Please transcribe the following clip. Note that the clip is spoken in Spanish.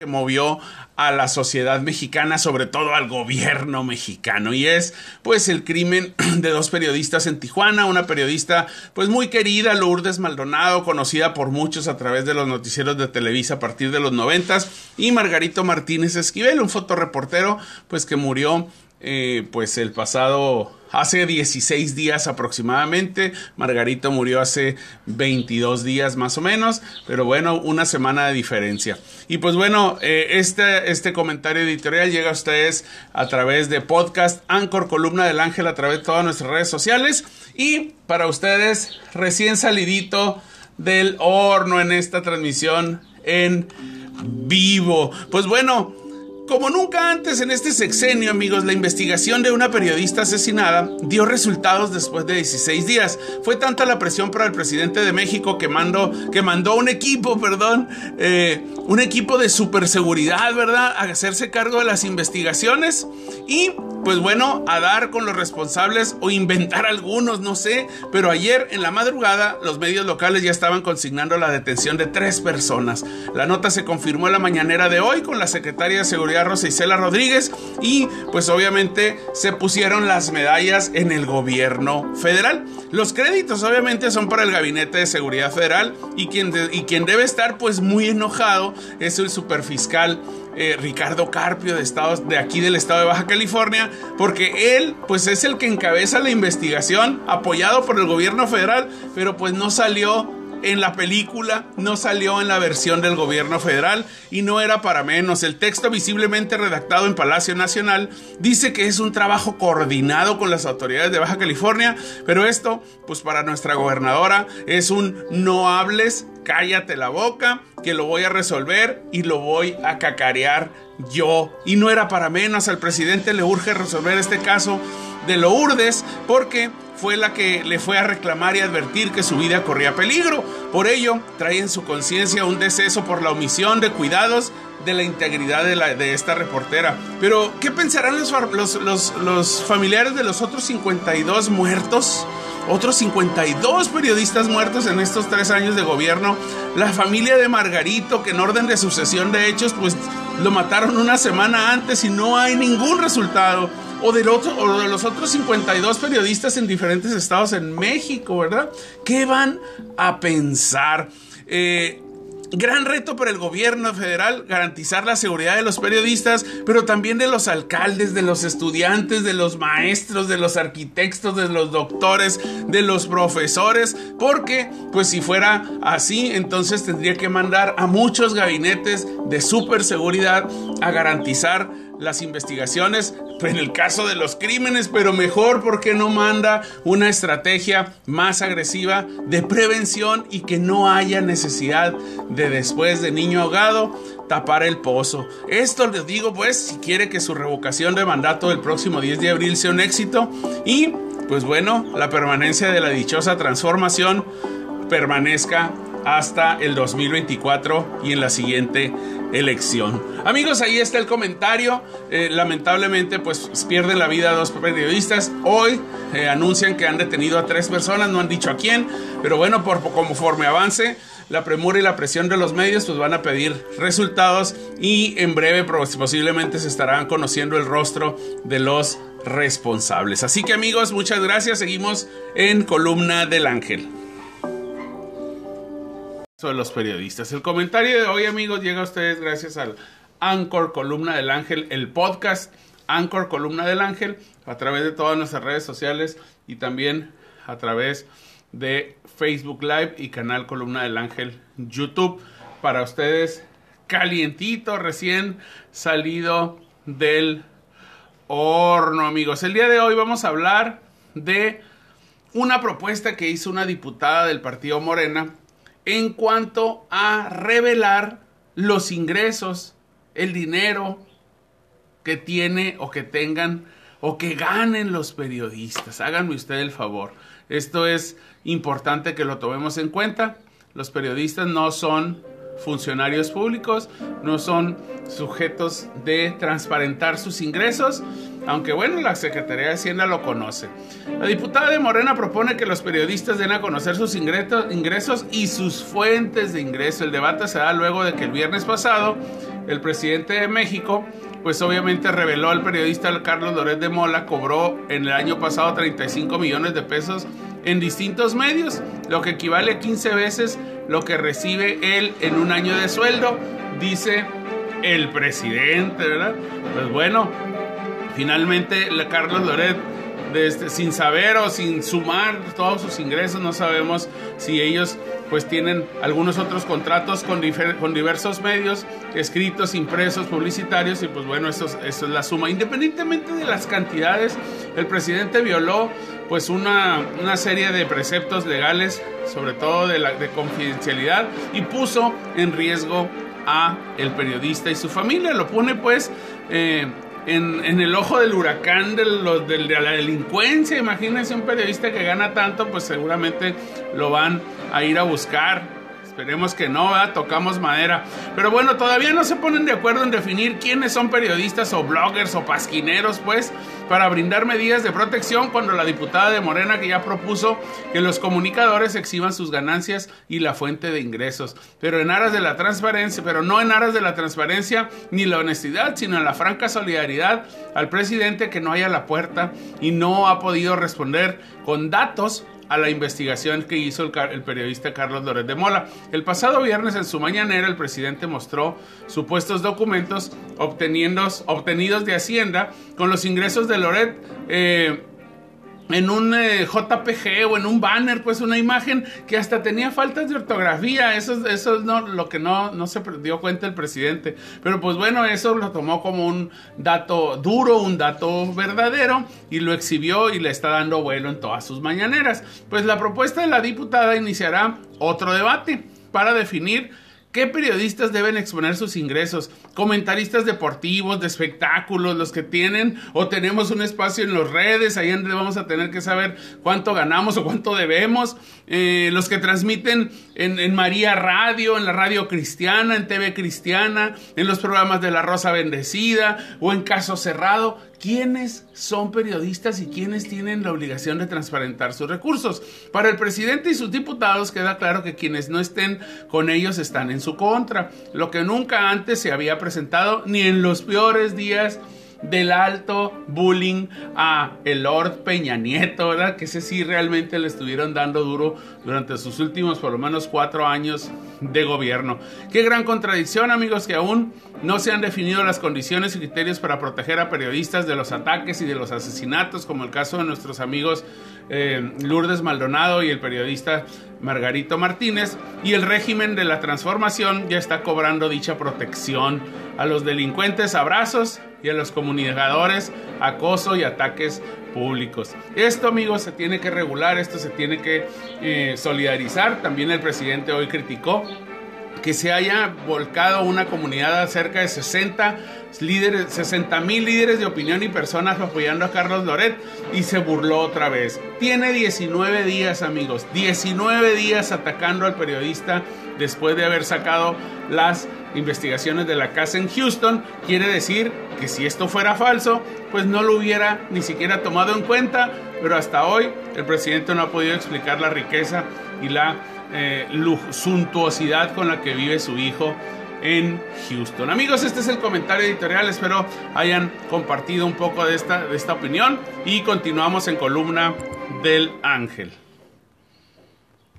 que movió a la sociedad mexicana, sobre todo al gobierno mexicano, y es pues el crimen de dos periodistas en Tijuana, una periodista pues muy querida, Lourdes Maldonado, conocida por muchos a través de los noticieros de Televisa a partir de los noventas, y Margarito Martínez Esquivel, un fotoreportero pues que murió eh, pues el pasado hace 16 días aproximadamente. Margarito murió hace 22 días más o menos, pero bueno, una semana de diferencia. Y pues bueno, eh, este, este comentario editorial llega a ustedes a través de podcast Anchor Columna del Ángel a través de todas nuestras redes sociales y para ustedes recién salidito del horno en esta transmisión en vivo. Pues bueno, como nunca antes en este sexenio, amigos, la investigación de una periodista asesinada dio resultados después de 16 días. Fue tanta la presión para el presidente de México que mandó, que mandó un equipo, perdón, eh, un equipo de superseguridad, ¿verdad?, a hacerse cargo de las investigaciones y, pues bueno, a dar con los responsables o inventar algunos, no sé. Pero ayer en la madrugada, los medios locales ya estaban consignando la detención de tres personas. La nota se confirmó en la mañanera de hoy con la secretaria de Seguridad Rosa Isela Rodríguez y pues obviamente se pusieron las medallas en el gobierno federal. Los créditos obviamente son para el Gabinete de Seguridad Federal y quien, y quien debe estar pues muy enojado es el superfiscal eh, Ricardo Carpio de, estados, de aquí del estado de Baja California, porque él pues es el que encabeza la investigación apoyado por el gobierno federal, pero pues no salió en la película, no salió en la versión del gobierno federal y no era para menos. El texto visiblemente redactado en Palacio Nacional dice que es un trabajo coordinado con las autoridades de Baja California, pero esto, pues para nuestra gobernadora, es un no hables, cállate la boca, que lo voy a resolver y lo voy a cacarear yo. Y no era para menos, al presidente le urge resolver este caso de Lourdes porque fue la que le fue a reclamar y advertir que su vida corría peligro. Por ello, trae en su conciencia un deceso por la omisión de cuidados de la integridad de, esta reportera. Pero, ¿qué pensarán los, los, familiares de los otros 52 muertos? Otros 52 periodistas muertos en estos tres años de gobierno. La familia de Margarito, que en orden de sucesión de hechos, pues lo mataron una semana antes y no hay ningún resultado o, del otro, o de los otros 52 periodistas en diferentes estados en México, ¿verdad? ¿Qué van a pensar? Eh, Gran reto para el gobierno federal garantizar la seguridad de los periodistas, pero también de los alcaldes, de los estudiantes, de los maestros, de los arquitectos, de los doctores, de los profesores, porque pues si fuera así, entonces tendría que mandar a muchos gabinetes de superseguridad a garantizar las investigaciones en el caso de los crímenes, pero mejor porque no manda una estrategia más agresiva de prevención y que no haya necesidad de después de niño ahogado tapar el pozo. Esto les digo pues si quiere que su revocación de mandato del próximo 10 de abril sea un éxito y pues bueno, la permanencia de la dichosa transformación permanezca hasta el 2024 y en la siguiente elección. Amigos, ahí está el comentario. Eh, lamentablemente, pues pierden la vida dos periodistas. Hoy eh, anuncian que han detenido a tres personas, no han dicho a quién, pero bueno, por conforme avance la premura y la presión de los medios, pues van a pedir resultados y en breve posiblemente se estarán conociendo el rostro de los responsables. Así que amigos, muchas gracias. Seguimos en Columna del Ángel de los periodistas. El comentario de hoy, amigos, llega a ustedes gracias al Anchor Columna del Ángel, el podcast Anchor Columna del Ángel, a través de todas nuestras redes sociales y también a través de Facebook Live y canal Columna del Ángel YouTube. Para ustedes, calientito, recién salido del horno, amigos. El día de hoy vamos a hablar de una propuesta que hizo una diputada del partido Morena en cuanto a revelar los ingresos, el dinero que tiene o que tengan o que ganen los periodistas. Háganme usted el favor. Esto es importante que lo tomemos en cuenta. Los periodistas no son funcionarios públicos, no son sujetos de transparentar sus ingresos aunque bueno, la Secretaría de Hacienda lo conoce. La diputada de Morena propone que los periodistas den a conocer sus ingresos y sus fuentes de ingreso. El debate se da luego de que el viernes pasado el presidente de México, pues obviamente reveló al periodista Carlos Loret de Mola, cobró en el año pasado 35 millones de pesos en distintos medios, lo que equivale a 15 veces lo que recibe él en un año de sueldo, dice el presidente, ¿verdad? Pues bueno, finalmente Carlos Loret este, sin saber o sin sumar todos sus ingresos, no sabemos si ellos pues tienen algunos otros contratos con, diversos medios, escritos, impresos, publicitarios, y pues bueno, eso, eso es la suma. Independientemente de las cantidades, el presidente violó pues una, serie de preceptos legales, sobre todo de confidencialidad, y puso en riesgo a el periodista y su familia. Lo pone pues eh, en, el ojo del huracán de, de, la delincuencia. Imagínense un periodista que gana tanto, pues seguramente lo van a ir a buscar Esperemos que no, tocamos madera. Pero bueno, todavía no se ponen de acuerdo en definir quiénes son periodistas o bloggers o pasquineros, pues, para brindar medidas de protección cuando la diputada de Morena que ya propuso que los comunicadores exhiban sus ganancias y la fuente de ingresos. Pero en aras de la transparencia, pero no en aras de la transparencia ni la honestidad, sino en la franca solidaridad al presidente que no haya la puerta y no ha podido responder con datos a la investigación que hizo el, periodista Carlos Loret de Mola. El pasado viernes en su mañanera el presidente mostró supuestos documentos obtenidos de Hacienda con los ingresos de Loret. Eh, en un eh, JPG o en un banner, pues una imagen que hasta tenía faltas de ortografía. Eso, eso es no, lo que no, no se dio cuenta el presidente. Pero pues bueno, eso lo tomó como un dato duro, un dato verdadero y lo exhibió y le está dando vuelo en todas sus mañaneras. Pues la propuesta de la diputada iniciará otro debate para definir ¿Qué periodistas deben exponer sus ingresos? Comentaristas deportivos, de espectáculos, los que tienen o tenemos un espacio en las redes, ahí donde vamos a tener que saber cuánto ganamos o cuánto debemos. Eh, los que transmiten en, en, María Radio, en la radio cristiana, en TV cristiana, en los programas de La Rosa Bendecida o en Caso Cerrado quiénes son periodistas y quiénes tienen la obligación de transparentar sus recursos. Para el presidente y sus diputados queda claro que quienes no estén con ellos están en su contra, lo que nunca antes se había presentado ni en los peores días del alto bullying a el Lord Peña Nieto, ¿verdad? Que ese sí realmente le estuvieron dando duro durante sus últimos por lo menos cuatro años de gobierno. Qué gran contradicción, amigos, que aún no se han definido las condiciones y criterios para proteger a periodistas de los ataques y de los asesinatos, como el caso de nuestros amigos eh, Lourdes Maldonado y el periodista Margarito Martínez, y el régimen de la transformación ya está cobrando dicha protección a los delincuentes abrazos y a los comunicadores acoso y ataques públicos. Esto, amigos, se tiene que regular, esto se tiene que eh, solidarizar. También el presidente hoy criticó que se haya volcado una comunidad de cerca de 60 líderes, 60 mil líderes de opinión y personas apoyando a Carlos Loret y se burló otra vez. Tiene 19 días, amigos, 19 días atacando al periodista después de haber sacado las investigaciones de la casa en Houston. Quiere decir que si esto fuera falso, pues no lo hubiera ni siquiera tomado en cuenta, pero hasta hoy el presidente no ha podido explicar la riqueza y la eh, suntuosidad con la que vive su hijo en Houston. Amigos, este es el comentario editorial. Espero hayan compartido un poco de esta, de esta opinión y continuamos en columna del ángel.